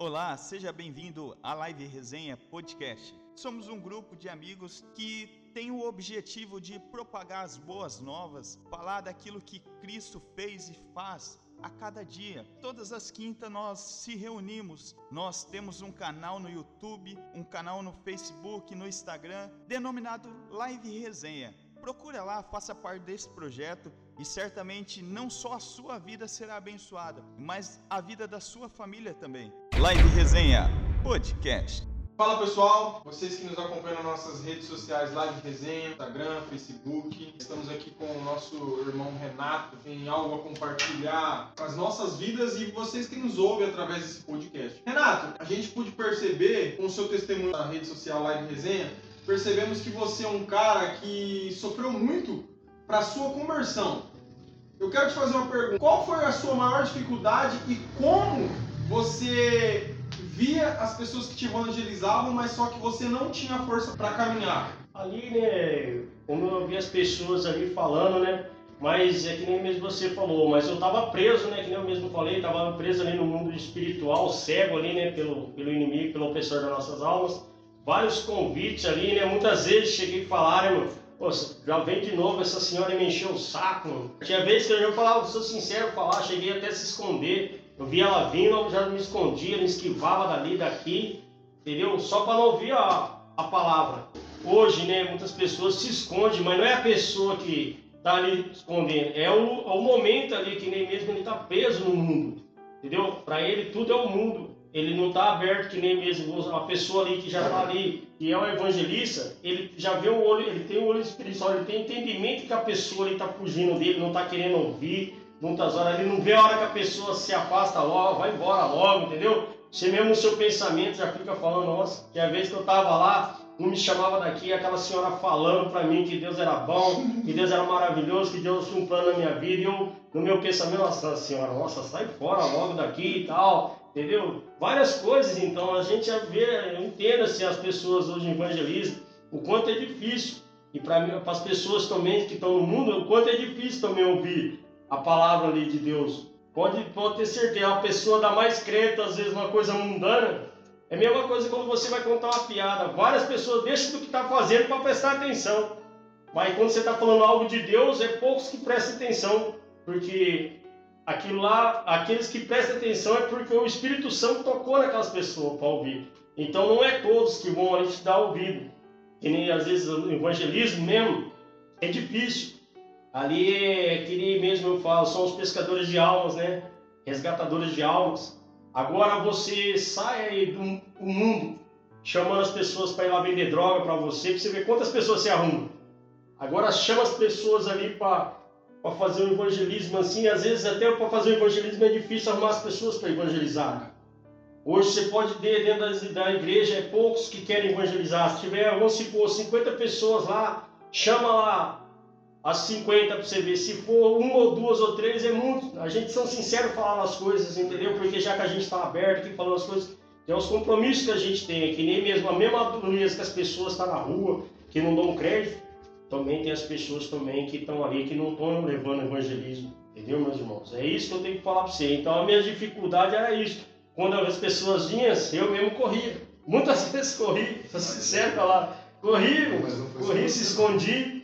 Olá, seja bem-vindo à Live Resenha Podcast. Somos um grupo de amigos que tem o objetivo de propagar as boas novas, falar daquilo que Cristo fez e faz a cada dia. Todas as quintas nós se reunimos. Nós temos um canal no YouTube, um canal no Facebook, no Instagram, denominado Live Resenha. Procura lá, faça parte desse projeto e certamente não só a sua vida será abençoada, mas a vida da sua família também. Live Resenha Podcast. Fala pessoal, vocês que nos acompanham nas nossas redes sociais, Live Resenha, Instagram, Facebook. Estamos aqui com o nosso irmão Renato, tem algo a compartilhar com as nossas vidas e vocês que nos ouvem através desse podcast. Renato, a gente pôde perceber com o seu testemunho na rede social Live Resenha, percebemos que você é um cara que sofreu muito para sua conversão. Eu quero te fazer uma pergunta. Qual foi a sua maior dificuldade e como você via as pessoas que te evangelizavam, mas só que você não tinha força para caminhar? Ali, né, como eu vi as pessoas ali falando, né, mas é que nem mesmo você falou, mas eu estava preso, né, que nem eu mesmo falei, estava preso ali no mundo espiritual, cego ali, né, pelo, pelo inimigo, pelo opressor das nossas almas. Vários convites ali, né, muitas vezes cheguei a falar, né, Pô, já vem de novo, essa senhora me encheu o saco. Mano. Tinha vezes que eu já falava, sou sincero falar, cheguei até a se esconder. Eu via ela vindo, eu já me escondia, me esquivava dali, daqui, entendeu? Só para não ouvir a, a palavra. Hoje, né, muitas pessoas se escondem, mas não é a pessoa que tá ali escondendo, é o, é o momento ali que nem mesmo ele tá preso no mundo, entendeu? Para ele tudo é o mundo ele não está aberto que nem mesmo uma pessoa ali que já está ali e é um evangelista, ele já vê o olho, ele tem o olho espiritual, ele tem entendimento que a pessoa está fugindo dele, não está querendo ouvir, muitas horas ele não vê a hora que a pessoa se afasta logo, vai embora logo, entendeu? Você mesmo o seu pensamento já fica falando, nossa, que a vez que eu estava lá, não me chamava daqui, aquela senhora falando para mim que Deus era bom, que Deus era maravilhoso, que Deus tinha um plano na minha vida, e eu, no meu pensamento, nossa senhora, nossa, sai fora logo daqui e tal entendeu? Várias coisas, então a gente vê, entenda se as pessoas hoje evangelizam, o quanto é difícil. E para as pessoas também que estão no mundo, o quanto é difícil também ouvir a palavra ali de Deus. Pode, pode ter certeza, uma pessoa da mais crente, às vezes uma coisa mundana, é a mesma coisa quando você vai contar uma piada. Várias pessoas deixam do que está fazendo para prestar atenção. Mas quando você está falando algo de Deus, é poucos que prestam atenção. Porque aquilo lá, aqueles que prestam atenção é porque o Espírito Santo tocou naquelas pessoas para ouvir. Então não é todos que vão ali te dar ouvido. Que nem às vezes o evangelismo mesmo é difícil. Ali é que mesmo eu falo, são os pescadores de almas, né? Resgatadores de almas. Agora você sai aí do mundo chamando as pessoas para ir lá vender droga para você, para você ver quantas pessoas se arrumam. Agora chama as pessoas ali para fazer o evangelismo assim, às vezes até para fazer o evangelismo é difícil arrumar as pessoas para evangelizar. Hoje você pode ter dentro da igreja é poucos que querem evangelizar. Se tiver, vamos supor, 50 pessoas lá, chama lá as 50 para você ver. Se for uma ou duas ou três, é muito. A gente são sinceros falando as coisas, entendeu? Porque já que a gente está aberto aqui falando as coisas, tem os compromissos que a gente tem, que nem mesmo a mesma dureza que as pessoas estão tá na rua, que não dão crédito também tem as pessoas também que estão ali que não estão levando evangelismo. Entendeu, meus irmãos? É isso que eu tenho que falar para você. Então a minha dificuldade era isso. Quando as pessoas vinham, eu mesmo corria. Muitas vezes corri, sincero falar. Corri, corri, se escondi,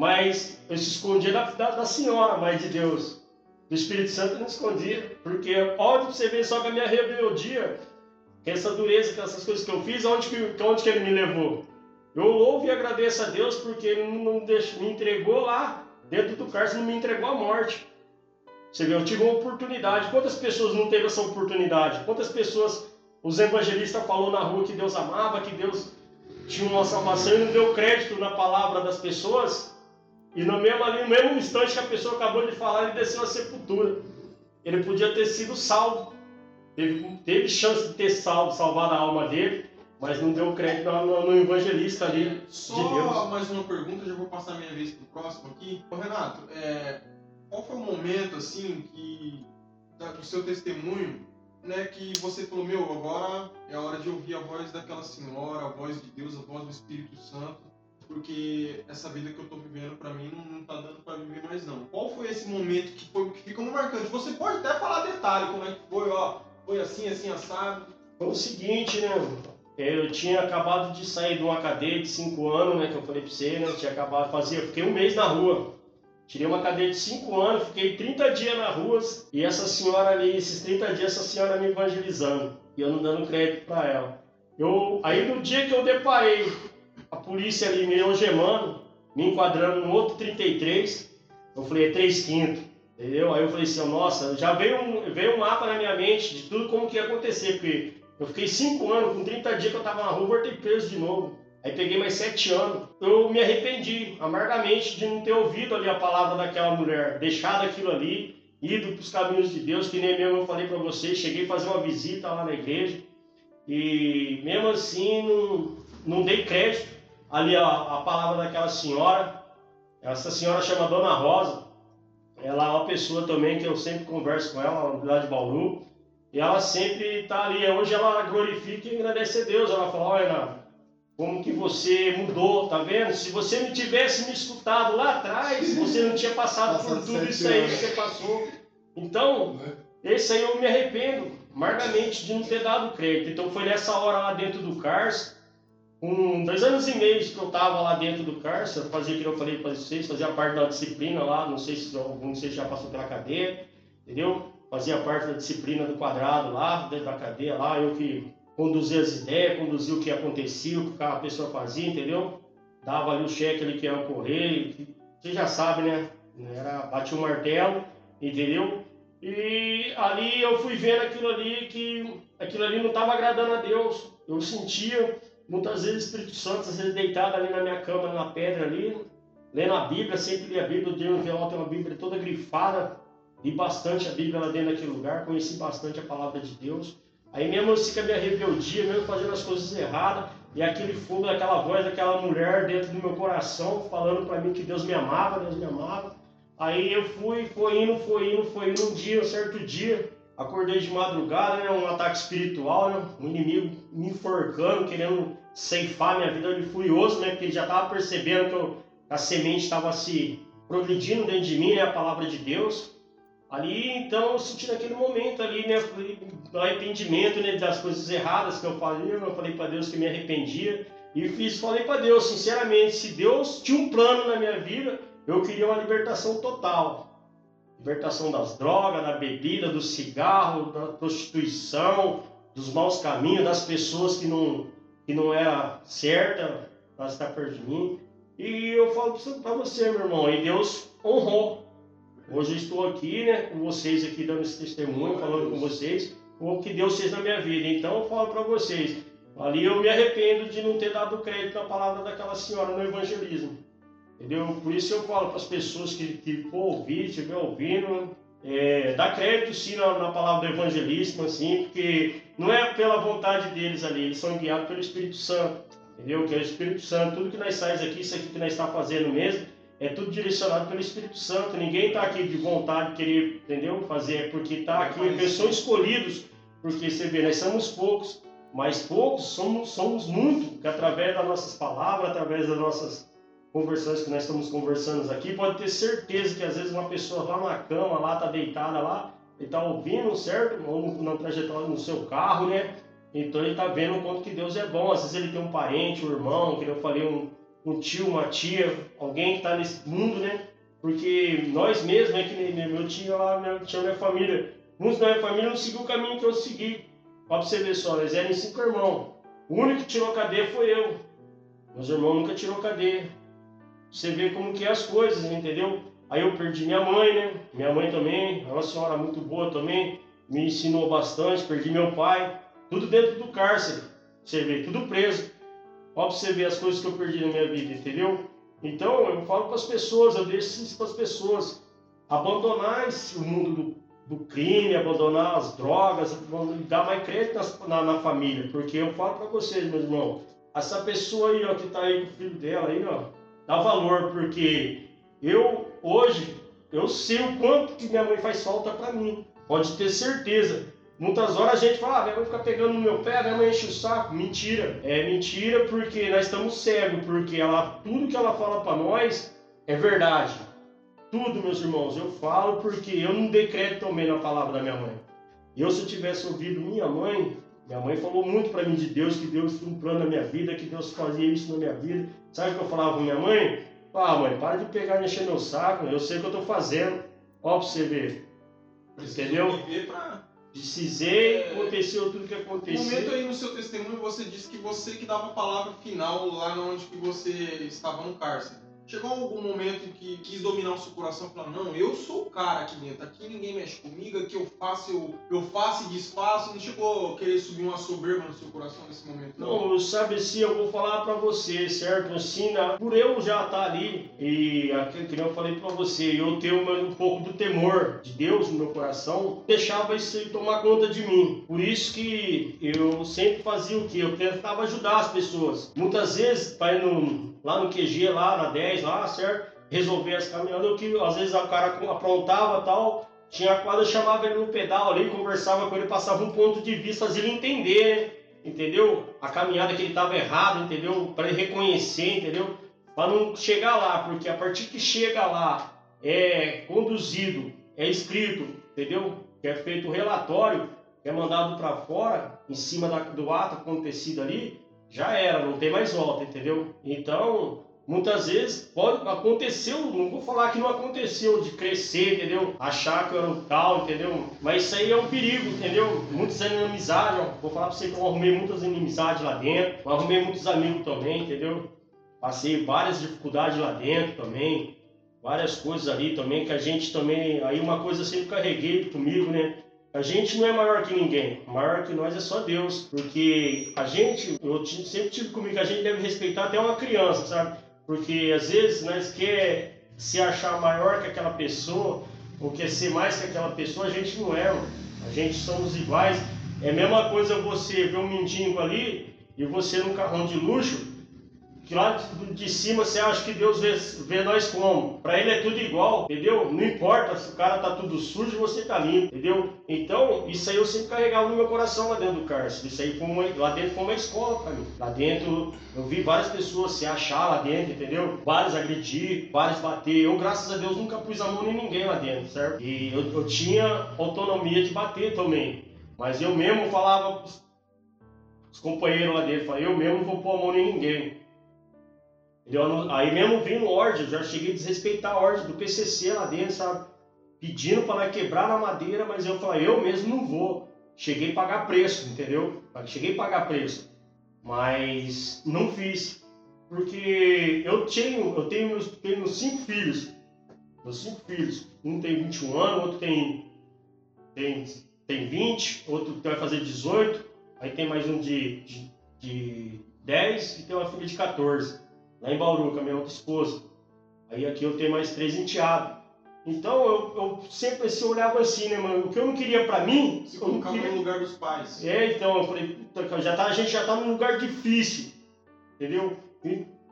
mas eu se escondia da, da, da senhora, mas de Deus. Do Espírito Santo eu não escondia. Porque olha você ver só que a minha rebeldia, que essa dureza, que essas coisas que eu fiz, onde que, onde que ele me levou? Eu louvo e agradeço a Deus porque Ele não me entregou lá dentro do cárcere, não me entregou à morte. Você vê, eu tive uma oportunidade. Quantas pessoas não teve essa oportunidade? Quantas pessoas os evangelistas falou na rua que Deus amava, que Deus tinha uma salvação e não deu crédito na palavra das pessoas? E no mesmo, ali, no mesmo instante que a pessoa acabou de falar, ele desceu à sepultura. Ele podia ter sido salvo. Teve, teve chance de ter salvo, salvado a alma dele mas não deu crédito no, no evangelista ali Só de Deus. mais uma pergunta, já vou passar minha vez pro próximo aqui. Ô, Renato, é, qual foi o momento assim que do seu testemunho, né, que você falou, meu, agora é a hora de ouvir a voz daquela senhora, a voz de Deus, a voz do Espírito Santo, porque essa vida que eu tô vivendo para mim não, não tá dando para viver mais não. Qual foi esse momento que foi que ficou marcante? Você pode até falar detalhe como é que foi, ó, foi assim, assim assado Foi o seguinte, né? Eu tinha acabado de sair de uma cadeia de 5 anos, né? Que eu falei pra você, né? Eu tinha acabado de fazer. Eu fiquei um mês na rua. Tirei uma cadeia de 5 anos, fiquei 30 dias na rua e essa senhora ali, esses 30 dias, essa senhora me evangelizando e eu não dando crédito para ela. Eu, aí no dia que eu deparei polícia ali me algemando, me enquadrando no outro 33, eu falei, é 3 quintos, entendeu? Aí eu falei assim, nossa, já veio um, veio um mapa na minha mente de tudo como que ia acontecer, porque eu fiquei 5 anos, com 30 dias que eu tava na rua, voltei preso de novo. Aí peguei mais 7 anos. Eu me arrependi amargamente de não ter ouvido ali a palavra daquela mulher, deixado aquilo ali, ido para os caminhos de Deus, que nem mesmo eu falei para vocês, cheguei a fazer uma visita lá na igreja e mesmo assim não, não dei crédito ali a, a palavra daquela senhora. Essa senhora chama Dona Rosa. Ela é uma pessoa também que eu sempre converso com ela, lá de Bauru. E ela sempre está ali. Hoje ela glorifica e agradece a Deus. Ela fala: Olha, como que você mudou, tá vendo? Se você não tivesse me escutado lá atrás, você não tinha passado por tudo isso aí que você passou. Então, né? esse aí eu me arrependo amargamente de não ter dado crédito. Então foi nessa hora lá dentro do CARS, com dois anos e meio que eu estava lá dentro do eu fazia aquilo que eu falei para vocês, fazia parte da disciplina lá, não sei se algum de vocês já passou pela cadeia, entendeu? Fazia parte da disciplina do quadrado lá, dentro da cadeia lá, eu que conduzia as ideias, conduzia o que acontecia, o que cada pessoa fazia, entendeu? Dava ali o cheque ali que ia ocorrer, você já sabe, né? Era, batia o martelo, entendeu? E ali eu fui vendo aquilo ali, que aquilo ali não estava agradando a Deus. Eu sentia, muitas vezes, o Espírito Santo, às vezes deitado ali na minha cama, na pedra ali, lendo a Bíblia, sempre li a Bíblia, eu tenho um envelope, uma Bíblia toda grifada, li bastante a Bíblia lá dentro daquele lugar, conheci bastante a palavra de Deus. Aí mesmo assim com a minha rebeldia, mesmo fazendo as coisas erradas, e aquele fogo daquela voz daquela mulher dentro do meu coração, falando para mim que Deus me amava, Deus me amava. Aí eu fui, foi indo, foi indo, foi indo. Um dia, um certo dia, acordei de madrugada, né? Um ataque espiritual, né? Um inimigo me enforcando, querendo ceifar minha vida de furioso, né? Porque ele já estava percebendo que eu, a semente estava se progredindo dentro de mim, né? A palavra de Deus. Ali, então, eu senti naquele momento ali, né? Arrependimento né, das coisas erradas que eu falei. Eu falei para Deus que me arrependia. E fiz, falei para Deus, sinceramente, se Deus tinha um plano na minha vida, eu queria uma libertação total. Libertação das drogas, da bebida, do cigarro, da prostituição, dos maus caminhos, das pessoas que não, que não era certa para estar perto de mim. E eu falo para você, meu irmão, e Deus honrou. Hoje eu estou aqui, né, com vocês aqui dando esse testemunho, falando com vocês, o que Deus fez na minha vida. Então eu falo para vocês, ali eu me arrependo de não ter dado crédito à palavra daquela senhora no evangelismo. Entendeu? Por isso eu falo para as pessoas que, que for ouvir, estiver ouvindo, é, dá crédito sim na, na, palavra do evangelista, assim, porque não é pela vontade deles ali, eles são guiados pelo Espírito Santo, entendeu? Que é o Espírito Santo, tudo que nós saímos aqui, isso aqui que nós está fazendo mesmo, é tudo direcionado pelo Espírito Santo. Ninguém está aqui de vontade de querer, entendeu? Fazer, porque está aqui, pessoas escolhidos, porque você vê, nós somos poucos, mas poucos somos, somos muito, que através das nossas palavras, através das nossas conversões que nós estamos conversando aqui, pode ter certeza que às vezes uma pessoa lá na cama, lá está deitada lá, ele está ouvindo, certo? Ou na trajetória no seu carro, né? Então ele está vendo o quanto que Deus é bom. Às vezes ele tem um parente, um irmão, que eu falei, um, um tio, uma tia, alguém que está nesse mundo, né? Porque nós mesmos, né, que meu tio lá, minha, tinha minha família, muitos da minha família não seguiu o caminho que eu segui. Para você ver só, eles eram cinco irmãos. O único que tirou cadeia foi eu. Meus irmãos nunca tirou cadeia. Você vê como que é as coisas, entendeu? Aí eu perdi minha mãe, né? Minha mãe também, é uma senhora muito boa também, me ensinou bastante, perdi meu pai, tudo dentro do cárcere. Você vê, tudo preso. Ó pra você ver as coisas que eu perdi na minha vida, entendeu? Então eu falo para as pessoas, eu deixo isso para as pessoas. Abandonar esse, o mundo do, do, crime, abandonar as drogas, dar mais crédito na, na, na família. Porque eu falo para vocês, meus irmãos, essa pessoa aí, ó, que tá aí com o filho dela aí, ó, dá valor, porque eu hoje eu sei o quanto que minha mãe faz falta para mim. Pode ter certeza. Muitas horas a gente fala, ah, minha mãe fica pegando no meu pé, minha mãe enche o saco. Mentira. É mentira porque nós estamos cegos, porque ela, tudo que ela fala para nós é verdade. Tudo, meus irmãos, eu falo porque eu não decreto também na palavra da minha mãe. Eu, se eu tivesse ouvido minha mãe, Minha mãe falou muito para mim de Deus, que Deus tinha um plano na minha vida, que Deus fazia isso na minha vida. Sabe o que eu falava com minha mãe? Ah, mãe, para de pegar e encher meu saco, eu sei o que eu tô fazendo. Ó, pra você ver. Entendeu? Precisei, É. aconteceu tudo que No aconteceu. momento aí no seu testemunho você disse que você que dava a palavra final lá onde que você estava no cárcere. Chegou algum momento em que quis dominar o seu coração e falar, não, eu sou o cara aqui dentro, aqui ninguém mexe comigo, aqui eu faço, eu, eu faço e desfaço. Não chegou a querer subir uma soberba no seu coração nesse momento, não? Não, sabe assim, eu vou falar pra você, certo? Assim, por eu já estar ali, e aquilo que eu falei pra você, eu ter um pouco do temor de Deus no meu coração, deixava isso tomar conta de mim. Por isso que eu sempre fazia o quê? Eu tentava ajudar as pessoas. Muitas vezes, vai no, lá no QG, lá na 10, lá, certo? Resolver as caminhadas, que às vezes o cara aprontava tal, tinha quadra, eu chamava ele no pedal ali, conversava com ele, passava um ponto de vista, fazia ele entender, entendeu? A caminhada que ele estava errado, entendeu? Para ele reconhecer, entendeu? Para não chegar lá, porque a partir que chega lá, é conduzido, é escrito, entendeu? Que é feito o relatório, que é mandado para fora, em cima da- do ato acontecido ali, já era, não tem mais volta, entendeu? Então, muitas vezes pode aconteceu, não vou falar que não aconteceu de crescer, entendeu? Achar que eu era um tal, entendeu? Mas isso aí é um perigo, entendeu? Muitas inimizades, vou falar pra você que eu arrumei muitas inimizades lá dentro, eu arrumei muitos amigos também, entendeu? Passei várias dificuldades lá dentro também, várias coisas ali também que a gente também, aí uma coisa eu sempre carreguei comigo, né? A gente não é maior que ninguém, maior que nós é só Deus, porque a gente, eu sempre tive comigo que a gente deve respeitar até uma criança, sabe? Porque às vezes nós quer se achar maior que aquela pessoa, ou quer ser mais que aquela pessoa, a gente não é, a gente somos iguais. É a mesma coisa você ver um mendigo ali e você num carrão de luxo, que lá de, cima você acha que Deus vê, vê nós como. Para ele é tudo igual, entendeu? Não importa se o cara tá tudo sujo você tá limpo, entendeu? Então, isso aí eu sempre carregava no meu coração lá dentro do cárcere. Isso aí foi uma, lá dentro foi uma escola para mim. Lá dentro eu vi várias pessoas se achar lá dentro, entendeu? Vários agredir, vários bater. Eu, graças a Deus, nunca pus a mão em ninguém lá dentro, certo? E eu, eu tinha autonomia de bater também. Mas eu mesmo falava os companheiros lá dentro, eu mesmo não vou pôr a mão em ninguém. Entendeu? Aí mesmo vindo ordem, eu já cheguei a desrespeitar a ordem do PCC lá dentro, sabe? Pedindo para quebrar na madeira, mas eu falei, eu mesmo não vou. Cheguei a pagar preço, entendeu? Cheguei a pagar preço. Mas não fiz. Porque eu tenho, eu tenho, meus, tenho cinco filhos. Meus cinco filhos. Um tem 21 anos, outro tem, tem, tem 20, outro vai fazer 18. Aí tem mais um de, de, de 10 e tem uma filha de 14 lá em Bauru, com a minha outra esposa. Aí aqui eu tenho mais três enteados. Então eu, eu sempre assim, olhava assim, né, mano? O que eu não queria pra mim, Se colocava queria. no lugar dos pais. É, então, eu falei, puta, já tá, a gente já tá num lugar difícil, entendeu?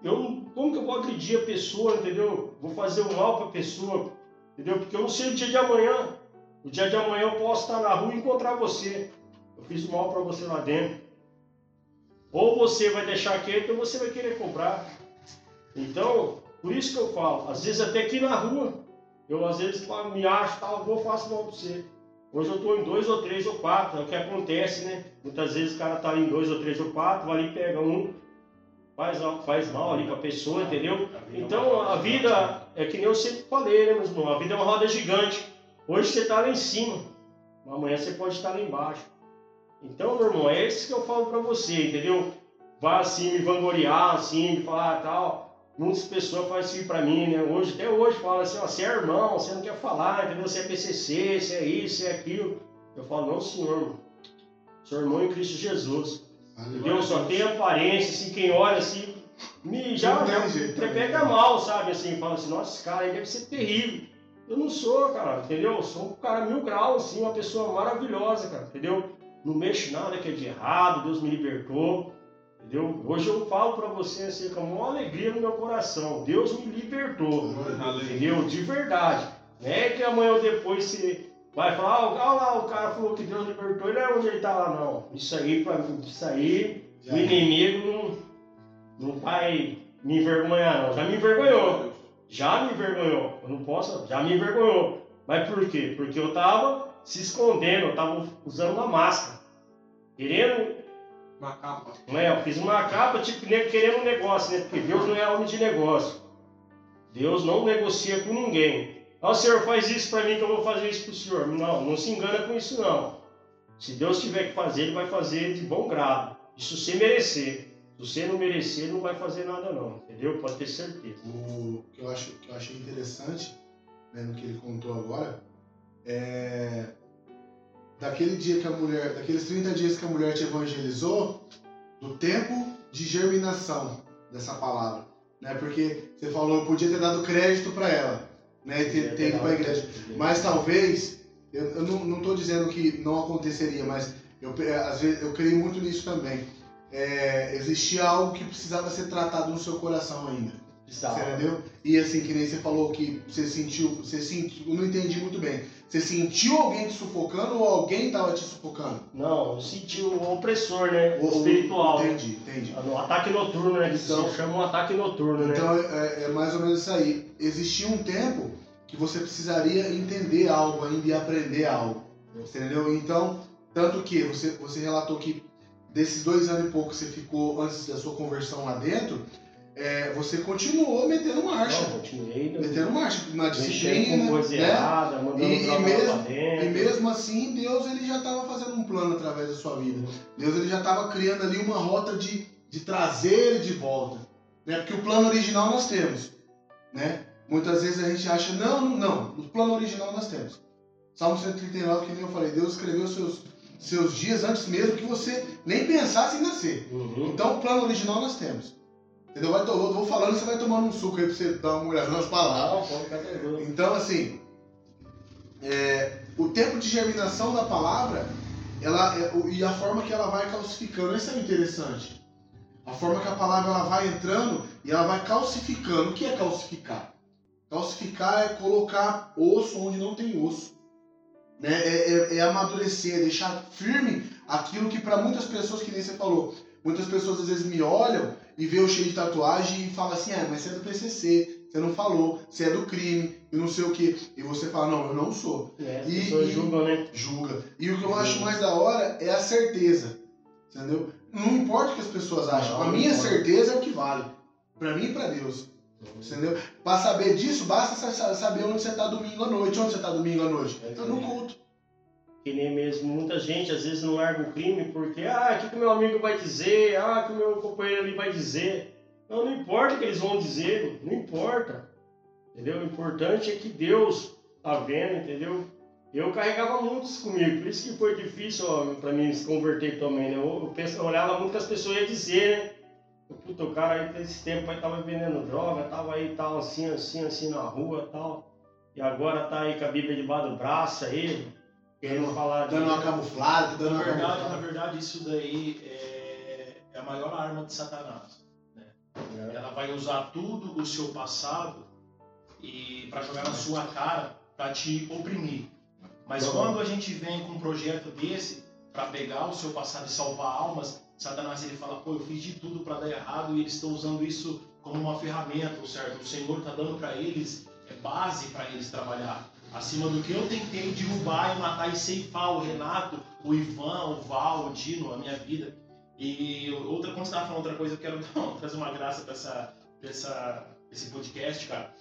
Eu como que eu vou agredir a pessoa, entendeu? Vou fazer o mal pra pessoa, entendeu? Porque eu não sei o dia de amanhã. O dia de amanhã eu posso estar na rua e encontrar você. Eu fiz o mal pra você lá dentro. Ou você vai deixar quieto ou você vai querer cobrar. Então, por isso que eu falo, às vezes até aqui na rua, eu às vezes me acho, tal, vou faço mal pra você. Hoje eu estou em dois ou três ou quatro, é o que acontece, né? Muitas vezes o cara tá ali em dois ou três ou quatro, vai ali e pega um, faz, faz mal ali pra pessoa, entendeu? Então a vida é que nem eu sempre falei, né, meu irmão? A vida é uma roda gigante. Hoje você tá lá em cima, amanhã você pode estar lá embaixo. Então, meu irmão, é isso que eu falo pra você, entendeu? Vai assim me vangloriar, assim, de falar tal. Muitas pessoas fazem isso pra mim, né? Hoje, até hoje, falam assim, ó, você é irmão, você não quer falar, entendeu? Você é PCC, você é isso, você é aquilo. Eu falo, não, senhor. Sou irmão em Cristo Jesus. Entendeu? Só tem aparência, assim, quem olha assim, me já, já jeito até também. pega mal, sabe? Assim, fala assim, nossa, esse cara aí deve ser terrível. Eu não sou, cara, entendeu? Eu sou um cara mil graus, assim, uma pessoa maravilhosa, cara, entendeu? Não mexo nada que é de errado, Deus me libertou, Hoje eu falo pra você, assim, com a maior alegria no meu coração, Deus me libertou, entendeu? De verdade. Não é que amanhã ou depois você vai falar, ah, lá, o cara falou que Deus libertou, ele é onde ele tá lá, não. Isso aí, pra isso aí, Já o é. inimigo não, não vai me envergonhar, não. Já me envergonhou. Já me envergonhou. Eu não posso, já me envergonhou. Mas por quê? Porque eu tava se escondendo, eu tava usando uma máscara. querendo. Uma capa. Não é, eu fiz uma capa, tipo, querendo um negócio, né? Porque Deus não é homem de negócio. Deus não negocia com ninguém. Ah, o senhor faz isso para mim que eu vou fazer isso para o senhor. Não, não se engana com isso não. Se Deus tiver que fazer, Ele vai fazer de bom grado. Isso sem merecer. Se você não merecer, não vai fazer nada não, entendeu? Pode ter certeza. O que eu, acho, que eu achei interessante, né, no que ele contou agora, é daquele dia que a mulher, daqueles 30 dias que a mulher te evangelizou, do tempo de germinação dessa palavra, né? Porque você falou, eu podia ter dado crédito para ela, né? E ter, ter ido para a igreja, mas talvez eu, eu não estou dizendo que não aconteceria, mas eu às vezes eu creio muito nisso também. É, existia algo que precisava ser tratado no seu coração ainda. Você entendeu? E assim, que nem você falou que você sentiu, você sentiu, eu não entendi muito bem. Você sentiu alguém te sufocando ou alguém estava te sufocando? Não, eu senti o opressor, né? O, espiritual. Entendi, entendi. O ataque noturno, né? Então, chama um ataque noturno, né? Então é, é, mais ou menos isso aí. Existia um tempo que você precisaria entender algo ainda e aprender algo. Entendeu? Então, tanto que você, você relatou que desses dois anos e pouco que você ficou antes da sua conversão lá dentro, é, você continuou metendo marcha. Não, continuei. Metendo marcha, na disciplina. Com coisa né? errada, mandando e, e, mesmo, e mesmo assim, Deus ele já estava fazendo um plano através da sua vida. Deus ele já estava criando ali uma rota de, de trazer ele de volta. Né? Porque o plano original nós temos. Né? Muitas vezes a gente acha, não, não, o plano original nós temos. Salmo 139, que nem eu falei, Deus escreveu seus, seus dias antes mesmo que você nem pensasse em nascer. Uhum. Então o plano original nós temos. Entendeu? Vai, eu vou falando e você vai tomando um suco aí pra você dar uma olhada nas palavras. Então, assim, é, o tempo de germinação da palavra ela, é, e a forma que ela vai calcificando, isso é interessante. A forma que a palavra ela vai entrando e ela vai calcificando. O que é calcificar? Calcificar é colocar osso onde não tem osso. Né? É, é, é amadurecer, é deixar firme aquilo que para muitas pessoas, que nem você falou, muitas pessoas às vezes me olham e vê o cheio de tatuagem e fala assim, ah, mas você é do PCC, você não falou, você é do crime e não sei o que. E você fala, não, eu não sou. É, as e, pessoas julgam, né? Julga. E o que eu acho mais da hora é a certeza, entendeu? Não importa o que as pessoas acham, não, a minha certeza é o que vale. Para mim e para Deus. Entendeu? Para saber disso, basta saber onde você está domingo à noite. Onde você está domingo à noite? Está no culto. Que nem mesmo muita gente às vezes não larga o crime porque, ah, o que, que meu amigo vai dizer? Ah, o que meu companheiro ali vai dizer? Não, não importa o que eles vão dizer, não importa. Entendeu? O importante é que Deus tá vendo, entendeu? Eu carregava muitos comigo, por isso que foi difícil para mim se converter também, né? Eu, eu, olhava muito que as pessoas iam dizer, né? Puta, o cara aí desse tempo aí tava vendendo droga, tava aí tal, assim, assim, assim na rua tal. E agora tá aí com a Bíblia debaixo do braço aí, querendo falar de. Dando uma camuflada, dando na uma verdade, camuflada. Na verdade, isso daí é, é a maior arma de Satanás. Né? É. Ela vai usar tudo o seu passado e para jogar na sua cara, para te oprimir. Mas Uhum. quando a gente vem com um projeto desse para pegar o seu passado e salvar almas, Satanás ele fala, pô, eu fiz de tudo para dar errado e eles estão usando isso como uma ferramenta, certo? O Senhor está dando para eles é base para eles trabalhar. Acima do que eu tentei derrubar e matar e ceifar o Renato, o Ivan, o Val, o Dino, a minha vida. E outra, quando você estava falando outra coisa, eu quero trazer uma graça para essa, essa, esse podcast, cara.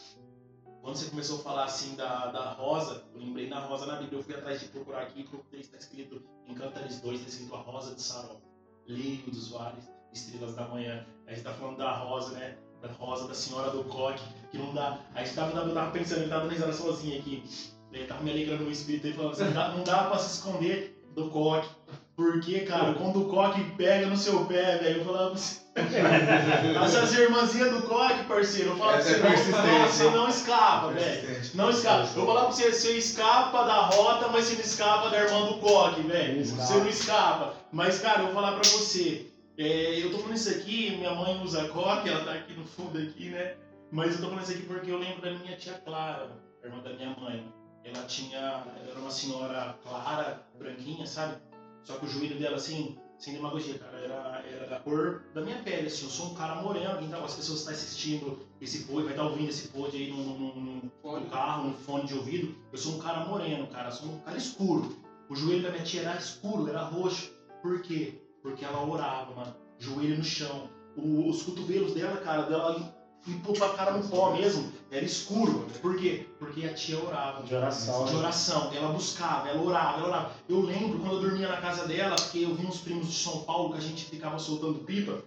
Quando você começou a falar assim da, da Rosa, eu lembrei da Rosa na Bíblia, eu fui atrás de procurar aqui, procurei, está escrito em Cantares 2, está escrito a Rosa de Saró, Leio dos Vales, Estrelas da Manhã. A gente tá falando da Rosa, né? Da Rosa, da Senhora do Coque, que não dá. Aí a gente tava, eu tava pensando, ele tava dando risada sozinho aqui. Ele tava me alegrando no espírito e falando assim, não dá, não dá pra se esconder do coque. Porque, cara, quando o coque pega no seu pé, velho, eu falava assim. Essas irmãzinhas do coque, parceiro, eu falava Essa pra é você, não, persistente, você não escapa, velho. Não escapa. Eu vou falar pra você, você escapa da rota, mas você não escapa da irmã do coque, velho. Não. Você não escapa. Mas, cara, eu vou falar pra você. É, eu tô falando isso aqui, minha mãe usa coque, ela tá aqui no fundo aqui, né? Mas eu tô falando isso aqui porque eu lembro da minha tia Clara, irmã da minha mãe. Ela tinha. Ela era uma senhora clara, branquinha, sabe? Só que o joelho dela, assim, sem demagogia, cara, era, era da cor da minha pele, assim. Eu sou um cara moreno, então as pessoas estão assistindo esse pod, vai estar ouvindo esse pod aí no, carro, no fone de ouvido. Eu sou um cara moreno, cara, sou um cara escuro. O joelho da minha tia era escuro, era roxo. Por quê? Porque ela orava, mano. Joelho no chão. O- os cotovelos dela, cara, dela com a cara no pó mesmo. Era escuro. Por quê? Porque a tia orava. De oração. De né? oração. Ela buscava, ela orava, ela orava. Eu lembro quando eu dormia na casa dela, porque eu vi uns primos de São Paulo que a gente ficava soltando pipa.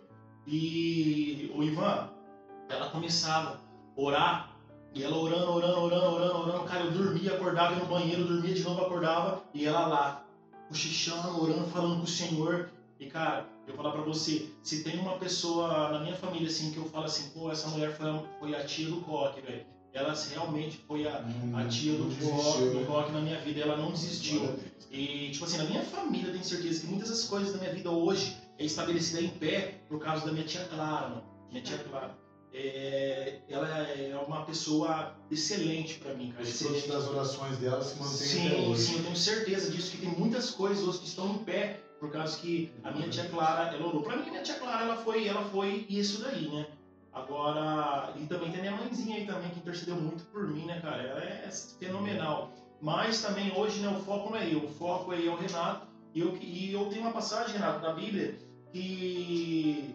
E o Ivan, ela começava a orar. E ela orando, orando, orando, orando, orando. Cara, eu dormia, acordava no banheiro, dormia de novo, acordava. E ela lá, cochichando, orando, falando com o Senhor. E cara, eu vou falar pra você, se tem uma pessoa na minha família assim que eu falo assim, pô, essa mulher foi, a- foi a tia do coque, velho. Ela realmente foi a, a tia do coque, do né? coque na minha vida, ela não desistiu. E, tipo assim, na minha família eu tenho certeza que muitas das coisas da minha vida hoje é estabelecida em pé por causa da minha tia Clara, mano. Minha tia Clara. É, ela é uma pessoa excelente pra mim, cara. Excelente. das orações dela se mantêm até Sim, hoje. sim, eu tenho certeza disso, que tem muitas coisas hoje que estão em pé, por causa que a minha tia Clara, ela orou. Pra mim, a minha tia Clara, ela foi, ela foi isso daí, né? Agora, e também tem a minha mãezinha aí também, que intercedeu muito por mim, né, cara? Ela é fenomenal. Mas também hoje, né, o foco não é eu, o foco é eu, Renato. E eu, e eu tenho uma passagem, Renato, na Bíblia, que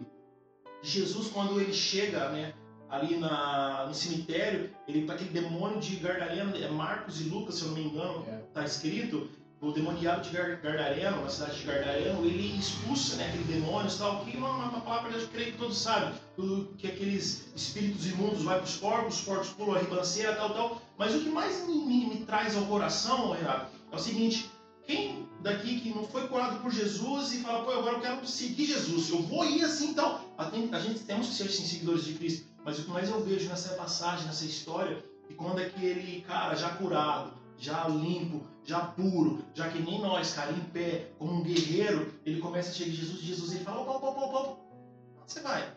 Jesus, quando ele chega, né, ali na, no cemitério, ele para aquele demônio de Gardareno, é Marcos e Lucas, se eu não me engano, É. tá escrito, o demoniado de Gar- Gardareno, na cidade de Gardareno, ele expulsa né, aquele demônio e tal, que é uma, uma palavra que eu creio que todos sabem, que aqueles espíritos imundos vai para os porcos, os porcos pulam a ribanceira, tal, tal. Mas o que mais me, me- me traz ao coração, Renato, é o seguinte, quem daqui que não foi curado por Jesus e fala, pô, agora eu quero seguir Jesus, eu vou ir assim então. A, gente temos que ser seguidores de Cristo, mas o que mais eu vejo nessa passagem, nessa história, quando é que ele, cara, já curado, já limpo, já puro, já que nem nós, cara, em pé, como um guerreiro, ele começa a chegar em Jesus, Jesus ele fala, opa, opa, opa, opa, onde você vai?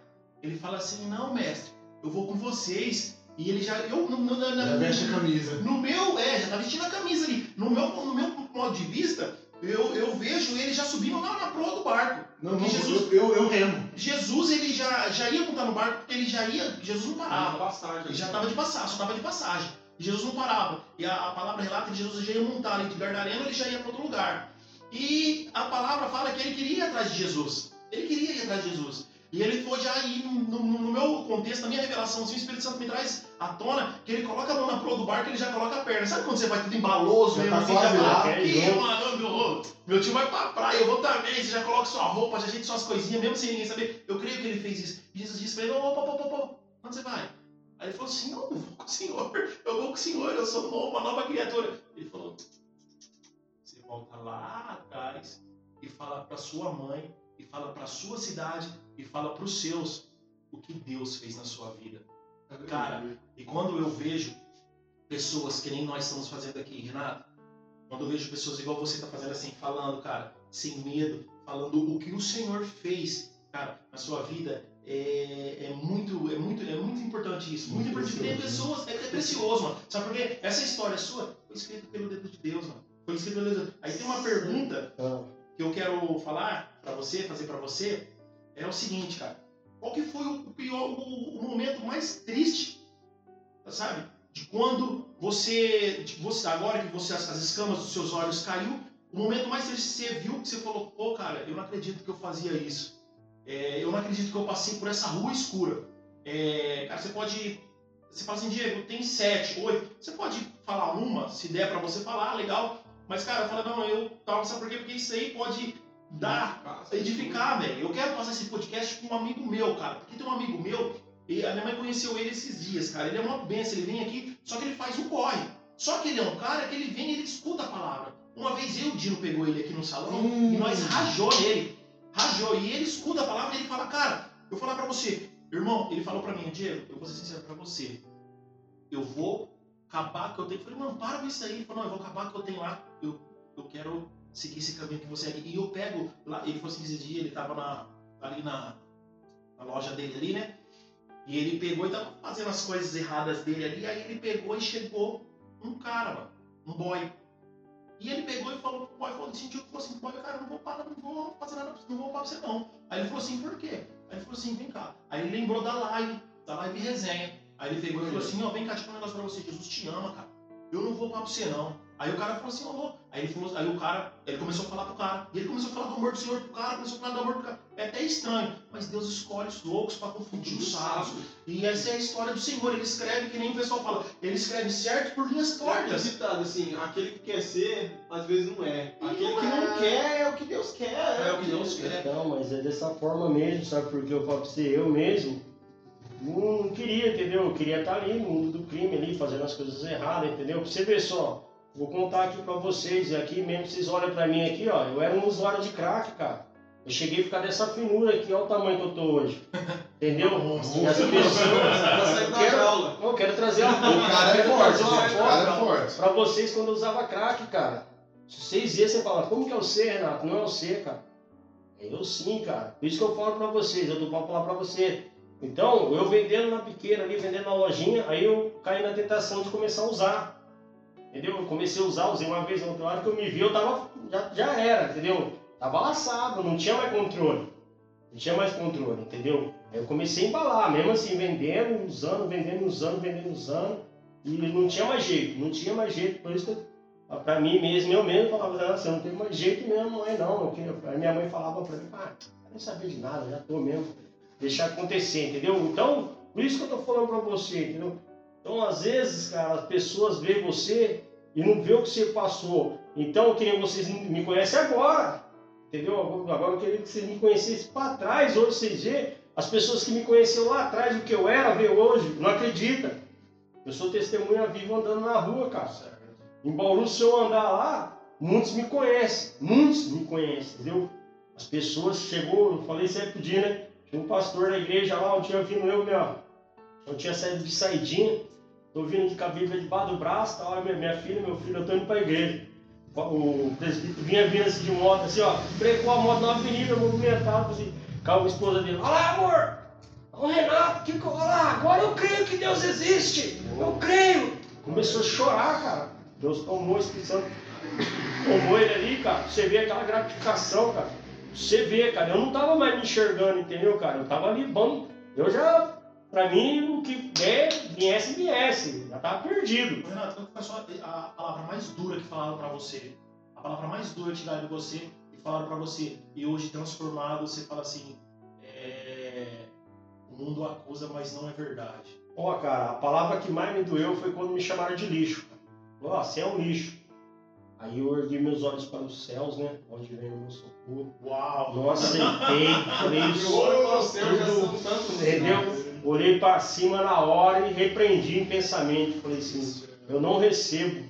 Ele fala assim, não, mestre, eu vou com vocês. E ele já, eu, no, no, na- na- Já veste a camisa. no meu, é, já tá vestindo a camisa ali. No meu, no meu modo de vista, eu, eu vejo ele já subindo lá na proa do barco. Não, não, Jesus- eu, eu, eu remo. Jesus, ele já, já ia montar no barco, porque ele já ia, Jesus não parava. passagem. Ele já estava de passagem, só estava de passagem. Jesus não parava. E a, a palavra relata que Jesus já ia montar ali de Gardareno, ele já ia para outro lugar. E a palavra fala que ele queria ir atrás de Jesus. Ele queria ir atrás de Jesus. E ele foi já ir, no, no- no meu contexto, na minha revelação, assim, o Espírito Santo me traz à tona que ele coloca a mão na proa do barco e ele já coloca a perna. Sabe quando você vai tudo embaloso Já mesmo? tá assim, já lá, fala, é "Ih, igual." mano, meu, meu tio vai pra praia, eu vou também. Você já coloca sua roupa, já ajeita suas coisinhas, mesmo sem ninguém saber. Eu creio que ele fez isso. E Jesus disse pra ele: opa, opa, opa, opa, onde você vai? Aí ele falou assim: Não, eu vou com o senhor, eu vou com o senhor, eu sou novo, uma nova criatura. Ele falou: Você volta lá atrás e fala para sua mãe, e fala para sua cidade, e fala para os seus o que Deus fez na sua vida. Cara, e quando eu vejo pessoas que nem nós estamos fazendo aqui, Renato, quando eu vejo pessoas igual você está fazendo assim, falando, cara, sem medo, falando o que o Senhor fez, cara, na sua vida, é, é muito, é muito, é muito importante isso. Muito, Muito importante. Tem precioso, pessoas, é, é precioso, mano. Sabe por quê? Essa história sua foi escrita pelo dedo de Deus, mano. Foi escrita pelo dedo. Aí tem uma pergunta Ah, que eu quero falar pra você, fazer pra você, é o seguinte, cara. Qual que foi o pior, o, o momento mais triste, sabe? De quando você, de você agora que você as, as escamas dos seus olhos caiu, o momento mais triste que você viu, que você falou, pô, cara, eu não acredito que eu fazia isso. É, eu não acredito que eu passei por essa rua escura. É, cara, você pode, você fala assim, Diego, tem sete, oito. Você pode falar uma, se der pra você falar, legal. Mas, cara, fala, não, eu tal, sabe por quê? Porque isso aí pode dar edificar, velho. Eu quero passar esse podcast com um amigo meu, cara. Porque tem um amigo meu, e a minha mãe conheceu ele esses dias, cara. Ele é uma benção, ele vem aqui, só que ele faz um corre. Só que ele é um cara que ele vem e ele escuta a palavra. Uma vez eu o Dino pegou ele aqui no salão Hum. e nós rajou nele. Rajou. E ele escuta a palavra e ele fala, cara, eu vou falar pra você. Irmão, ele falou pra mim, Diego, eu vou ser sincero pra você. Eu vou acabar o que eu tenho. Eu falei, mano, para com isso aí. Ele falou, não, eu vou acabar o que eu tenho lá. Eu, eu quero seguir esse caminho que você segue. E eu pego lá, ele falou assim, dia ele tava na, ali na, na loja dele ali, né? E ele pegou e tava fazendo as coisas erradas dele ali, aí ele pegou e chegou um cara, mano, um boy. E ele pegou e falou pro boy, falou, sentiu que falou assim, boy, cara, não vou parar, não vou fazer nada, não vou parar pra você não. Aí ele falou assim, por quê? Aí ele falou assim, vem cá. Aí ele lembrou da live, da live resenha. Aí ele pegou e falou assim, ó, vem cá, deixa eu falar um negócio pra você, Jesus te ama, cara. Eu não vou parar pra você não. Aí o cara falou assim, ô, aí ele falou, aí o cara, ele começou a falar pro cara, e ele começou a falar do amor do Senhor pro cara, começou a falar do amor do cara. É até estranho, mas Deus escolhe os loucos para confundir os sábios. E essa é a história do Senhor, ele escreve que nem o pessoal fala, ele escreve certo por linhas tortas. É ditado assim, aquele que quer ser, às vezes não é. Aquele não que não é. quer é o que Deus quer. É o que Deus quer. Não, mas é dessa forma mesmo, sabe? Porque eu falo pra você, eu mesmo não queria, entendeu? Eu queria estar ali no mundo do crime, ali, fazendo as coisas erradas, entendeu? Pra você ver só, vou contar aqui pra vocês, e aqui mesmo vocês olham pra mim aqui, ó, eu era um usuário de crack, cara. Eu cheguei a ficar dessa finura aqui, olha o tamanho que eu tô hoje. Entendeu? E as Tá pessoas. Eu quero, jaula. eu quero trazer uma O cara é forte, trazer. O foto, cara é forte. Pra vocês quando eu usava crack, cara. Se vocês iam, você fala, como que é você, Renato? Não é você, cara. É eu sim, cara. Por isso que eu falo pra vocês, eu tô pra falar pra você. Então, eu vendendo na pequena ali, vendendo na lojinha, aí eu caí na tentação de começar a usar. Entendeu? Eu comecei a usar, usei uma vez, outra hora que eu me vi, eu tava. Já, já era, entendeu? Tava laçado, não tinha mais controle. Não tinha mais controle, entendeu? Aí eu comecei a embalar, mesmo assim, vendendo, usando, vendendo, usando, vendendo, usando. E não tinha mais jeito, não tinha mais jeito. Por isso que, pra mim mesmo, eu mesmo falava, não, você não tem mais jeito mesmo, mãe, não. Queria- Aí minha mãe falava pra mim, ah, quero saber de nada, já tô mesmo. Deixar acontecer, entendeu? Então, por isso que eu tô falando pra você, entendeu? Então, às vezes, cara, as pessoas veem você e não vê o que você passou. Então, eu queria que vocês me conhecem agora. Entendeu? Agora eu queria que vocês me conhecessem para trás, hoje vocês vê as pessoas que me conheceram lá atrás, o que eu era, vê hoje, não acredita. Eu sou testemunha viva andando na rua, cara. Em Bauru, se eu andar lá, muitos me conhecem, muitos me conhecem, entendeu? As pessoas chegou, eu falei sempre dia, né? Tinha um pastor na igreja lá, um dia vindo eu, minha, eu tinha saído de saidinha, tô vindo de cabelo debaixo do braço, tá? Olha, minha, filha, meu filho, eu tô indo pra igreja. O presbítero vinha vindo assim de moto, assim, ó, brecou a moto na avenida, movimentado, assim, calma, a esposa dele, olha lá, amor! Ô Renato, que, olha lá, agora eu creio que Deus existe! Eu creio! Começou a chorar, cara. Deus tomou o Espírito Santo, tomou ele ali, cara. Você vê aquela gratificação, cara. Você vê, cara, eu não tava mais me enxergando, entendeu, cara? Eu tava ali, bom, eu já, pra mim, o que der, viesse, viesse. Já tava perdido. Renato, qual foi a palavra mais dura que falaram pra você? A palavra mais dura que tiraram de você e falaram pra você. E hoje transformado, você fala assim: é, o mundo acusa, mas não é verdade. Ó, cara, a palavra que mais me doeu foi quando me chamaram de lixo. Ó, você é um lixo. Aí eu ergui meus olhos para os céus, né? Onde vem o meu socorro. Uau! Não aceitei, falei E isso. o ouro para o céu já tudo, são tantos Entendeu? Olhei para cima na hora e repreendi em pensamento. Falei assim: eu não recebo.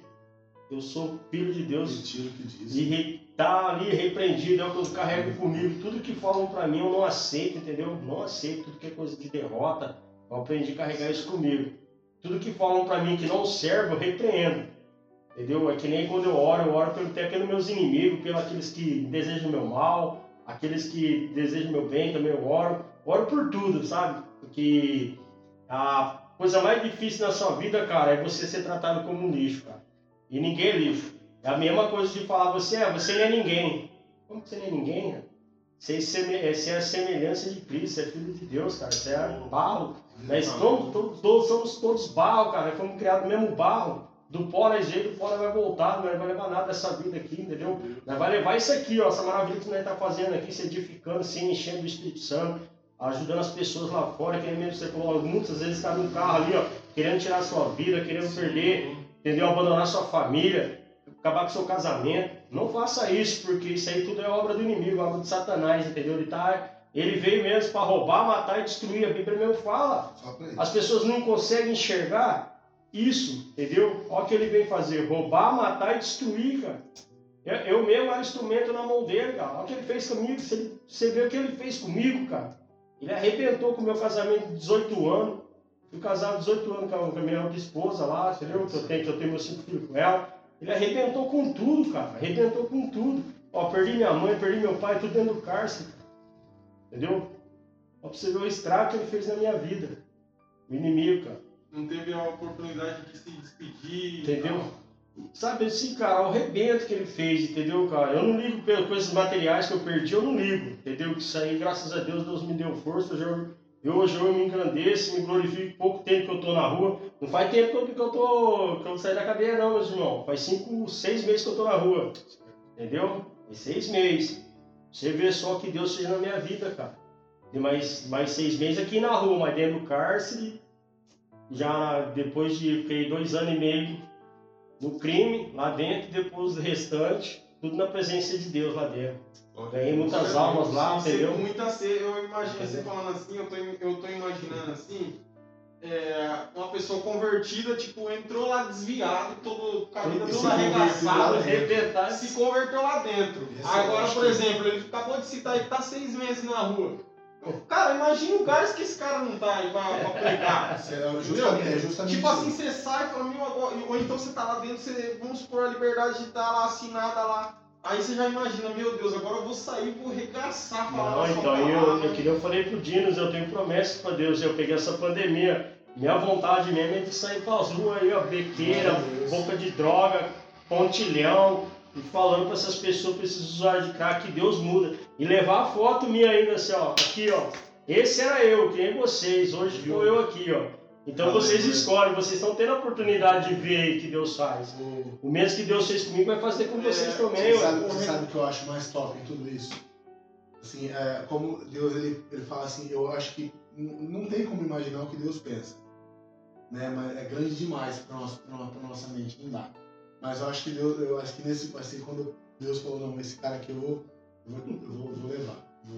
Eu sou filho de Deus. Que diz. E tá ali repreendido, é o que eu carrego comigo. Tudo que falam pra mim eu não aceito, entendeu? Não aceito tudo que é coisa de derrota. Eu aprendi a carregar isso comigo. Tudo que falam pra mim que não serve, eu repreendo. Entendeu? É que nem quando eu oro, eu oro pelo- até pelos meus inimigos, pelos aqueles que desejam meu mal, aqueles que desejam meu bem, também eu oro. Oro por tudo, sabe? Porque a coisa mais difícil na sua vida, cara, é você ser tratado como um lixo, cara. E ninguém é lixo. É a mesma coisa de falar, você é, você não é ninguém. Como que você não é ninguém, cara? Você é você é a semelhança de Cristo, você é filho de Deus, cara. Você é barro. Nós todos, todos, todos somos todos barro, cara. Nós fomos criados no mesmo barro. Do pó nós veio, do pó nós vai voltar, não vai levar nada dessa vida aqui, entendeu? Nós vai levar isso aqui, ó, essa maravilha que nós está fazendo aqui, se edificando, se enchendo do Espírito Santo, ajudando as pessoas lá fora, que nem mesmo você falou, muitas vezes está num carro ali, ó, querendo tirar a sua vida, querendo perder, entendeu? Abandonar sua família, acabar com seu casamento. Não faça isso, porque isso aí tudo é obra do inimigo, obra de Satanás, entendeu? Ele tá. Ele veio mesmo para roubar, matar e destruir. A Bíblia mesmo fala. As pessoas não conseguem enxergar isso, entendeu? Olha o que ele vem fazer: roubar, matar e destruir, cara. Eu, eu mesmo era instrumento na mão dele, cara. Olha o que ele fez comigo. Você, você vê o que ele fez comigo, cara. Ele arrebentou com o meu casamento de 18 anos. Fui casado 18 anos com a, minha outra esposa lá, entendeu? Que eu tenho, que eu tenho meus cinco filhos com ela. Ele arrebentou com tudo, cara. Arrebentou com tudo. Ó, perdi minha mãe, perdi meu pai, tudo dentro do cárcere. Entendeu? Ó, pra você ver o estrago que ele fez na minha vida. O inimigo, cara. Não teve a oportunidade de se despedir. Entendeu? Sabe assim, cara, o rebento que ele fez, entendeu, cara? Eu não ligo pelas coisas materiais que eu perdi, eu não ligo, entendeu? Que isso aí, graças a Deus, Deus me deu força, eu Eu hoje eu me engrandeço, me glorifico pouco tempo que eu estou na rua. Não faz tempo que eu, que eu, tô, que eu saí da cadeia não, meus irmãos. Faz cinco, seis meses que eu estou na rua. Entendeu? Faz seis meses. Você vê só que Deus fez na minha vida, cara. De mais, mais seis meses aqui na rua, mas dentro do cárcere. Já depois de fiquei dois anos e meio no crime, lá dentro, depois do restante, tudo na presença de Deus lá dentro. Ganhei muitas almas lá, entendeu? Muita sede, eu imagino você falando assim, eu tô, eu tô imaginando assim, é, uma pessoa convertida, tipo, entrou lá desviado, todo, com a vida toda arregaçada, se converteu lá dentro. Agora, por exemplo, ele acabou de citar que tá seis meses na rua. Cara, imagina o gás que esse cara não tá aí pra, pra pregar. É, justamente, é justamente tipo assim, você sai e fala, meu, ou então você tá lá dentro, você, vamos supor a liberdade de estar tá lá assinada lá. Aí você já imagina, meu Deus, agora eu vou sair, vou regaçar Não, então eu, eu, queria, eu falei pro Dinos, eu tenho promessa para Deus, eu peguei essa pandemia, minha vontade mesmo é de sair para as ruas aí, ó, bequeira, boca de droga, pontilhão, e falando para essas pessoas, para esses usuários de crack, que Deus muda. E levar a foto minha ainda assim, ó, aqui, ó. Esse era eu, quem é vocês, hoje ficou eu aqui, ó. Então vocês escolhem, vocês estão tendo a oportunidade de ver aí que Deus faz. O mesmo que Deus fez comigo vai fazer com é, vocês também. Você sabe, você sabe o que eu acho mais top em tudo isso? Assim, é, como Deus ele, ele fala assim, eu acho que não tem como imaginar o que Deus pensa. Né? Mas é grande demais para nossa, nossa mente, não dá. Mas eu acho que Deus, eu acho que nesse, assim, quando Deus falou, não, esse cara aqui eu vou, eu vou, eu vou, vou levar,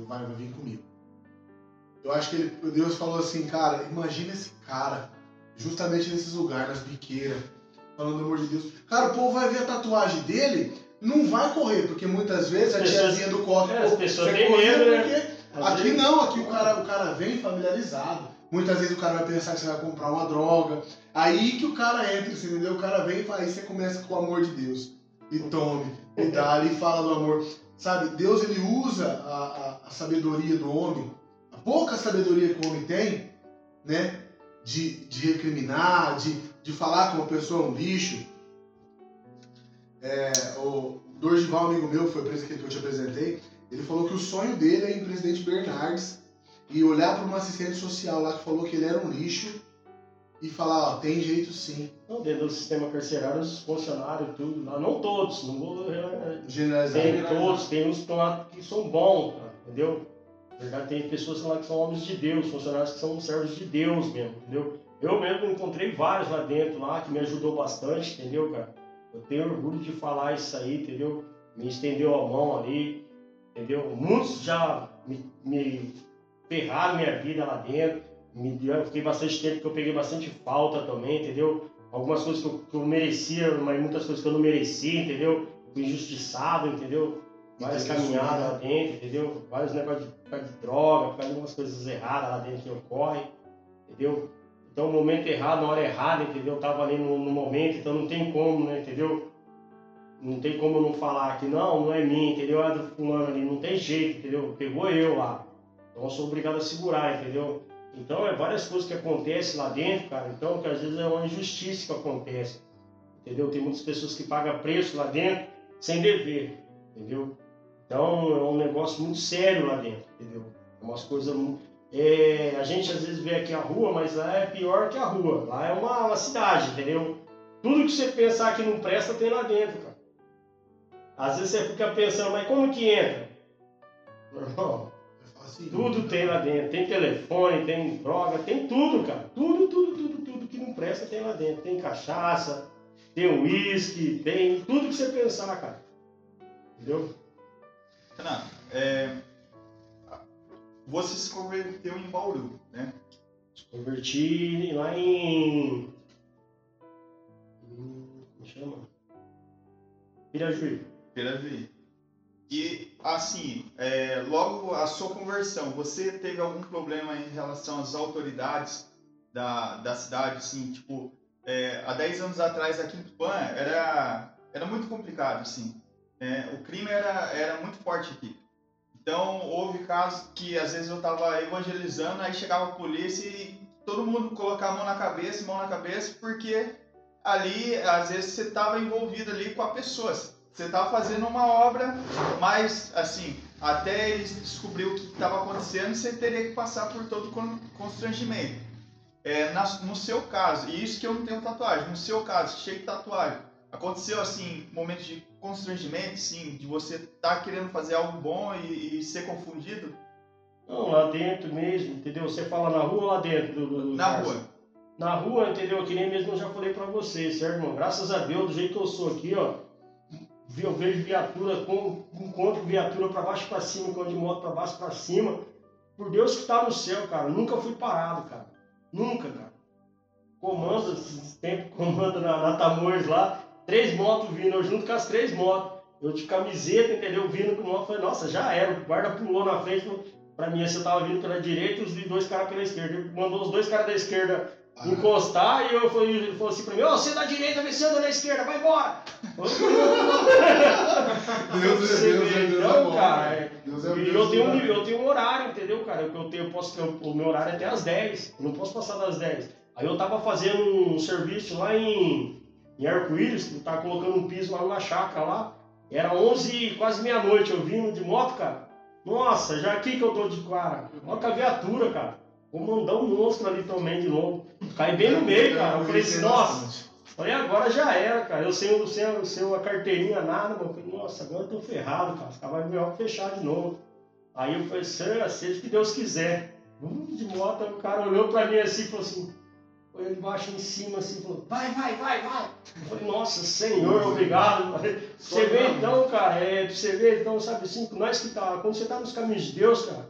vai, vai vir comigo. Eu acho que ele, Deus falou assim, cara, imagina esse cara, justamente nesses lugares, nas biqueiras, falando do amor de Deus. Cara, o povo vai ver a tatuagem dele, não vai correr, porque muitas vezes a tiazinha do corre, é, as pessoas têm medo, né? Aqui vezes... não, aqui o cara, o cara vem familiarizado. Muitas vezes o cara vai pensar que você vai comprar uma droga. Aí que o cara entra, você entendeu? O cara vem e fala, aí você começa com o amor de Deus. E tome, e dá, e fala do amor. Sabe, Deus ele usa a, a, a sabedoria do homem pouca sabedoria que o homem tem, né? De, de recriminar, de, de falar que uma pessoa é um lixo. É, o Dorgival, amigo meu, que foi preso que eu te apresentei, ele falou que o sonho dele é ir em presidente Bernardes e olhar para uma assistente social lá que falou que ele era um lixo e falar, ó, tem jeito sim. Não, dentro do sistema carcerário, os funcionários, tudo lá, não todos, não vou generalizar. Tem todos, tem uns que são bons, entendeu? verdade, tem pessoas lá que são homens de Deus, funcionários que são servos de Deus mesmo, entendeu? Eu mesmo encontrei vários lá dentro, lá, que me ajudou bastante, entendeu, cara? Eu tenho orgulho de falar isso aí, entendeu? Me estendeu a mão ali, entendeu? Muitos já me, me ferraram minha vida lá dentro. Me, eu fiquei bastante tempo que eu peguei bastante falta também, entendeu? Algumas coisas que eu, que eu merecia, mas muitas coisas que eu não merecia, entendeu? Fui injustiçado, entendeu? várias caminhadas lá dentro, entendeu? Vários negócios de, de droga, por causa de algumas coisas erradas lá dentro que ocorrem, entendeu? Então, o momento errado, na hora errada, entendeu? Eu tava ali no, no, momento, então não tem como, né, entendeu? Não tem como não falar que não, não é mim, entendeu? É do fulano ali, não tem jeito, entendeu? Pegou eu lá. Então, eu sou obrigado a segurar, entendeu? Então, é várias coisas que acontecem lá dentro, cara. Então, que às vezes é uma injustiça que acontece, entendeu? Tem muitas pessoas que pagam preço lá dentro sem dever, entendeu? Então é um negócio muito sério lá dentro, entendeu? É umas coisas. É, a gente às vezes vê aqui a rua, mas lá é pior que a rua. Lá é uma, uma cidade, entendeu? Tudo que você pensar que não presta tem lá dentro, cara. Às vezes você fica pensando, mas como que entra? Irmão, é tudo tem lá dentro. Tem telefone, tem droga, tem tudo, cara. Tudo, tudo, tudo, tudo que não presta tem lá dentro. Tem cachaça, tem uísque, tem tudo que você pensar, cara. Entendeu? Renato, é, você se converteu em Bauru, né? Se converti lá em. Como chama? Pirajuí. Pirajuí. E, assim, é, logo a sua conversão, você teve algum problema em relação às autoridades da, da cidade, assim, tipo, é, há 10 anos atrás aqui em Tupã era, era muito complicado, assim. É, o crime era, era muito forte aqui. Então, houve casos que às vezes eu estava evangelizando, aí chegava a polícia e todo mundo colocava a mão na cabeça, mão na cabeça, porque ali, às vezes, você estava envolvido ali com a pessoa. Você estava fazendo uma obra mais, assim, até ele descobrir o que estava acontecendo, você teria que passar por todo o constrangimento. É, na, no seu caso, e isso que eu não tenho tatuagem, no seu caso, cheio de tatuagem, aconteceu assim, momentos de constrangimento, sim, de você estar tá querendo fazer algo bom e, e, ser confundido? Não, lá dentro mesmo, entendeu? Você fala na rua ou lá dentro do, do Na rua. Na rua, entendeu? Que nem mesmo eu já falei pra você, certo, irmão? Graças a Deus, do jeito que eu sou aqui, ó, eu vejo viatura, encontro viatura para baixo para cima, encontro de moto para baixo para cima. Por Deus que está no céu, cara. Nunca fui parado, cara. Nunca, cara. Esse tempo comando na, na Tamoios lá, três motos vindo, eu junto com as três motos. Eu de camiseta, entendeu? Vindo com moto, falei, nossa, já era. O guarda pulou na frente, pra mim, você tava vindo pela direita e os dois caras pela esquerda. Ele mandou os dois caras da esquerda ah. encostar e eu falei, ele falou assim pra mim, ô, oh, você da direita, vem você na esquerda, vai embora! Deus, é Deus, é Deus, então, cara, Deus é Deus, eu, tenho um, eu tenho um horário, entendeu, cara? Eu, tenho, eu posso, eu, o meu horário é até às 10, eu não posso passar das 10. Aí eu tava fazendo um serviço lá em, em Arco-Íris, eu tava colocando um piso lá numa chácara lá, era 11, quase meia-noite, eu vindo de moto, cara. Nossa, já aqui que eu tô de cara. Olha a viatura, cara. Vou mandar um monstro ali também de novo. Cai bem no meio, cara. Eu falei assim, nossa. Falei, agora já era, cara. Eu sem, sem, sem uma carteirinha, nada, mano. Falei, nossa, agora eu tô ferrado, cara. Os caras melhor fechar de novo. Aí eu falei, seja, seja que Deus quiser. de moto, o cara olhou pra mim assim e falou assim, foi ele baixo em cima assim, falou, vai, vai, vai, vai. Eu falei, nossa, Senhor, obrigado. Você vê então, cara, é, você vê então, sabe assim, nós que tá, quando você tá nos caminhos de Deus, cara,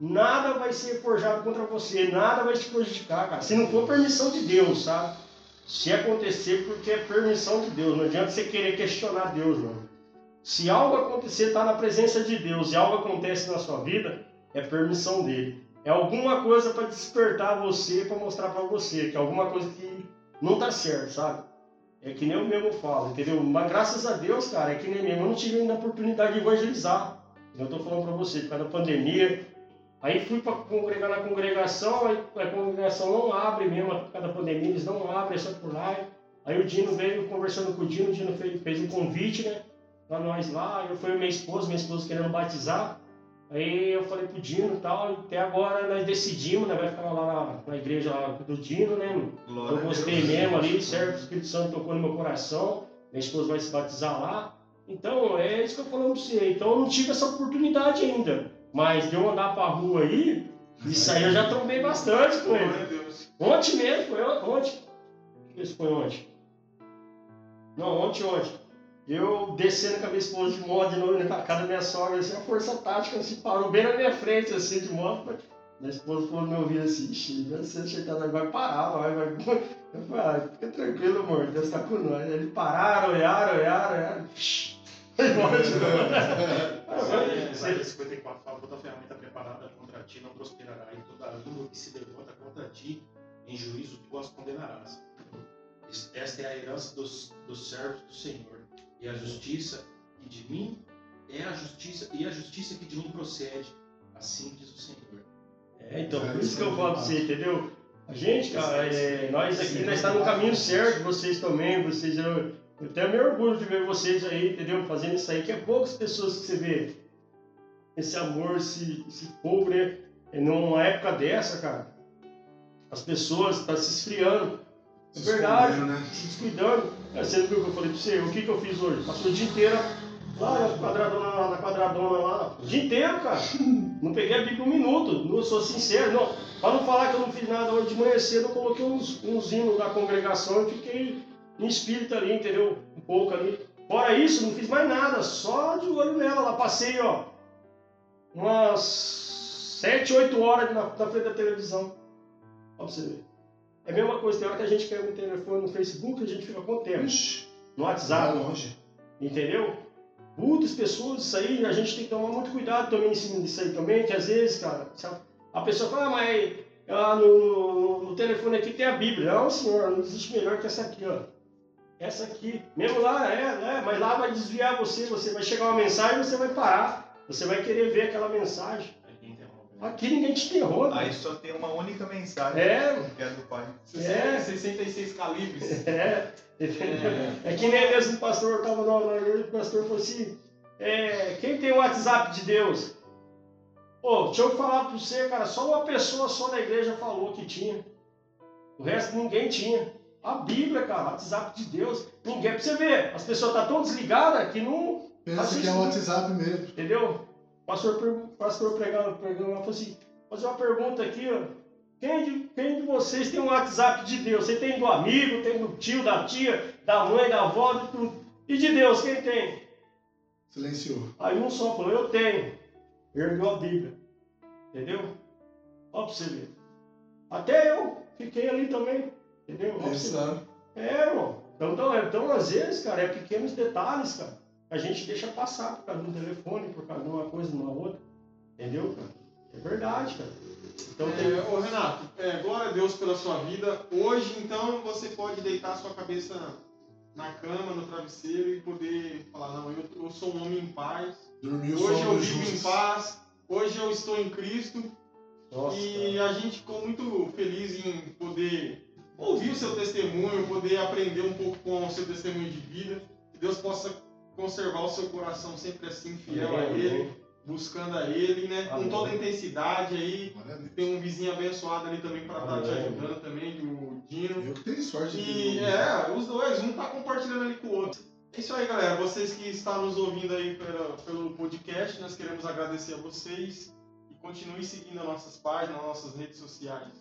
nada vai ser forjado contra você, nada vai te prejudicar, cara. Se não for permissão de Deus, sabe? Se acontecer, porque é permissão de Deus. Não adianta você querer questionar Deus, não. Se algo acontecer, está na presença de Deus e algo acontece na sua vida, é permissão dele. É alguma coisa para despertar você, para mostrar para você que é alguma coisa que não está certo, sabe? É que nem eu mesmo falo, entendeu? Mas graças a Deus, cara, é que nem mesmo. Eu não tive ainda a oportunidade de evangelizar. Eu estou falando para você, por causa da pandemia, Aí fui para congregar na congregação, aí a congregação não abre mesmo, por causa da pandemia, eles não abrem, é só por lá. Aí o Dino veio conversando com o Dino, o Dino fez, fez um convite, né? Pra nós lá, eu fui minha esposa, minha esposa querendo batizar. Aí eu falei pro Dino e tal, até agora nós decidimos, né? Vai ficar lá na, na igreja lá do Dino, né? Glória eu gostei mesmo ali, certo? O Espírito Santo tocou no meu coração, minha esposa vai se batizar lá. Então, é isso que eu falando pra você. Então eu não tive essa oportunidade ainda. Mas de eu andar pra rua aí, isso aí eu já trombei bastante com ele. Ontem mesmo, foi ontem. Isso foi ontem. Não, ontem, ontem. Eu descendo com a minha esposa de moto de novo na casa da minha sogra, assim, a força tática assim, parou bem na minha frente, assim, de moto. Minha esposa falou no meu ouvido assim, ixi, você chegando vai parar, vai, vai. Eu falei, ah, fica tranquilo, amor, Deus tá com nós. Eles pararam, olharam, olharam, olharam. Isaías 54 fala: toda ferramenta preparada contra ti não prosperará, e toda língua que se levanta contra ti em juízo tu as condenarás. Esta é a herança dos, dos servos do Senhor, e a justiça que de mim é a justiça, e a justiça que de mim procede, assim diz o Senhor. É, então, por isso que eu falo pra você, entendeu? A gente, cara, é, nós aqui, nós estamos no caminho certo, vocês também, vocês. Eu, eu tenho meu orgulho de ver vocês aí, entendeu? Fazendo isso aí, que é poucas pessoas que você vê esse amor, esse, esse povo, né? E numa época dessa, cara, as pessoas estão tá se esfriando. É verdade, né? se descuidando. É, você viu o que eu falei pra você? O que, que eu fiz hoje? Passou o dia inteiro lá na quadradona, na quadradona lá. O dia inteiro, cara. Não peguei a Bíblia um minuto. Não sou sincero. Não. Pra não falar que eu não fiz nada hoje de manhã cedo, eu coloquei uns, uns hinos da congregação e fiquei em espírito ali, entendeu? Um pouco ali. Fora isso, não fiz mais nada, só de olho nela. Lá passei, ó, umas 7, 8 horas na, na frente da televisão. Pra você ver. É a mesma coisa, tem hora que a gente pega um telefone no Facebook, a gente fica com tempo. No WhatsApp. longe. Entendeu? Muitas pessoas, isso aí, a gente tem que tomar muito cuidado também em cima disso aí também, que às vezes, cara, a pessoa fala, ah, mas ah, no, no, no, telefone aqui tem a Bíblia. Não, senhor, não existe melhor que essa aqui, ó essa aqui. Mesmo lá, é, é, mas lá vai desviar você, você vai chegar uma mensagem e você vai parar. Você vai querer ver aquela mensagem. Aqui ninguém te interrompe. Aí só tem uma única mensagem. É. Que é do pai. É. 66 calibres. É. É, é que nem mesmo o pastor estava na igreja, o pastor falou assim, É, quem tem o WhatsApp de Deus? Pô, deixa eu falar para você, cara, só uma pessoa só na igreja falou que tinha. O resto ninguém tinha. A Bíblia, cara, WhatsApp de Deus. Ninguém, pra você ver, as pessoas estão tá tão desligadas que não. Pensa que é o WhatsApp mesmo. Entendeu? O pastor, pastor pregando, pregando, falou assim: fazer uma pergunta aqui, ó. Quem de, quem de vocês tem um WhatsApp de Deus? Você tem do amigo, tem do tio, da tia, da mãe, da avó, de tudo. E de Deus, quem tem? Silenciou. Aí um só falou, eu tenho. Ergueu a Bíblia. Entendeu? Olha pra você ver. Até eu fiquei ali também. Entendeu? É, irmão. Então, então, então, às vezes, cara, é pequenos detalhes, cara. A gente deixa passar por causa de um telefone, por causa de uma coisa, de uma outra. Entendeu, cara? É verdade, cara. Então, tem... é, ô Renato, é, glória a Deus pela sua vida. Hoje, então, você pode deitar a sua cabeça na cama, no travesseiro e poder falar, não, eu, eu sou um homem em paz. Dormiu Hoje eu vivo em paz. Hoje eu estou em Cristo. Nossa, e cara. a gente ficou muito feliz em poder ouvir o seu testemunho, poder aprender um pouco com o seu testemunho de vida. Que Deus possa conservar o seu coração sempre assim, fiel a Ele, buscando a Ele, né? Com toda a intensidade aí. Tem um vizinho abençoado ali também para estar te Amém. ajudando também, o Dino. Eu que tenho sorte de E é, os dois, um tá compartilhando ali com o outro. É isso aí, galera. Vocês que estão nos ouvindo aí pela- pelo podcast, nós queremos agradecer a vocês e continue seguindo as nossas páginas, as nossas redes sociais.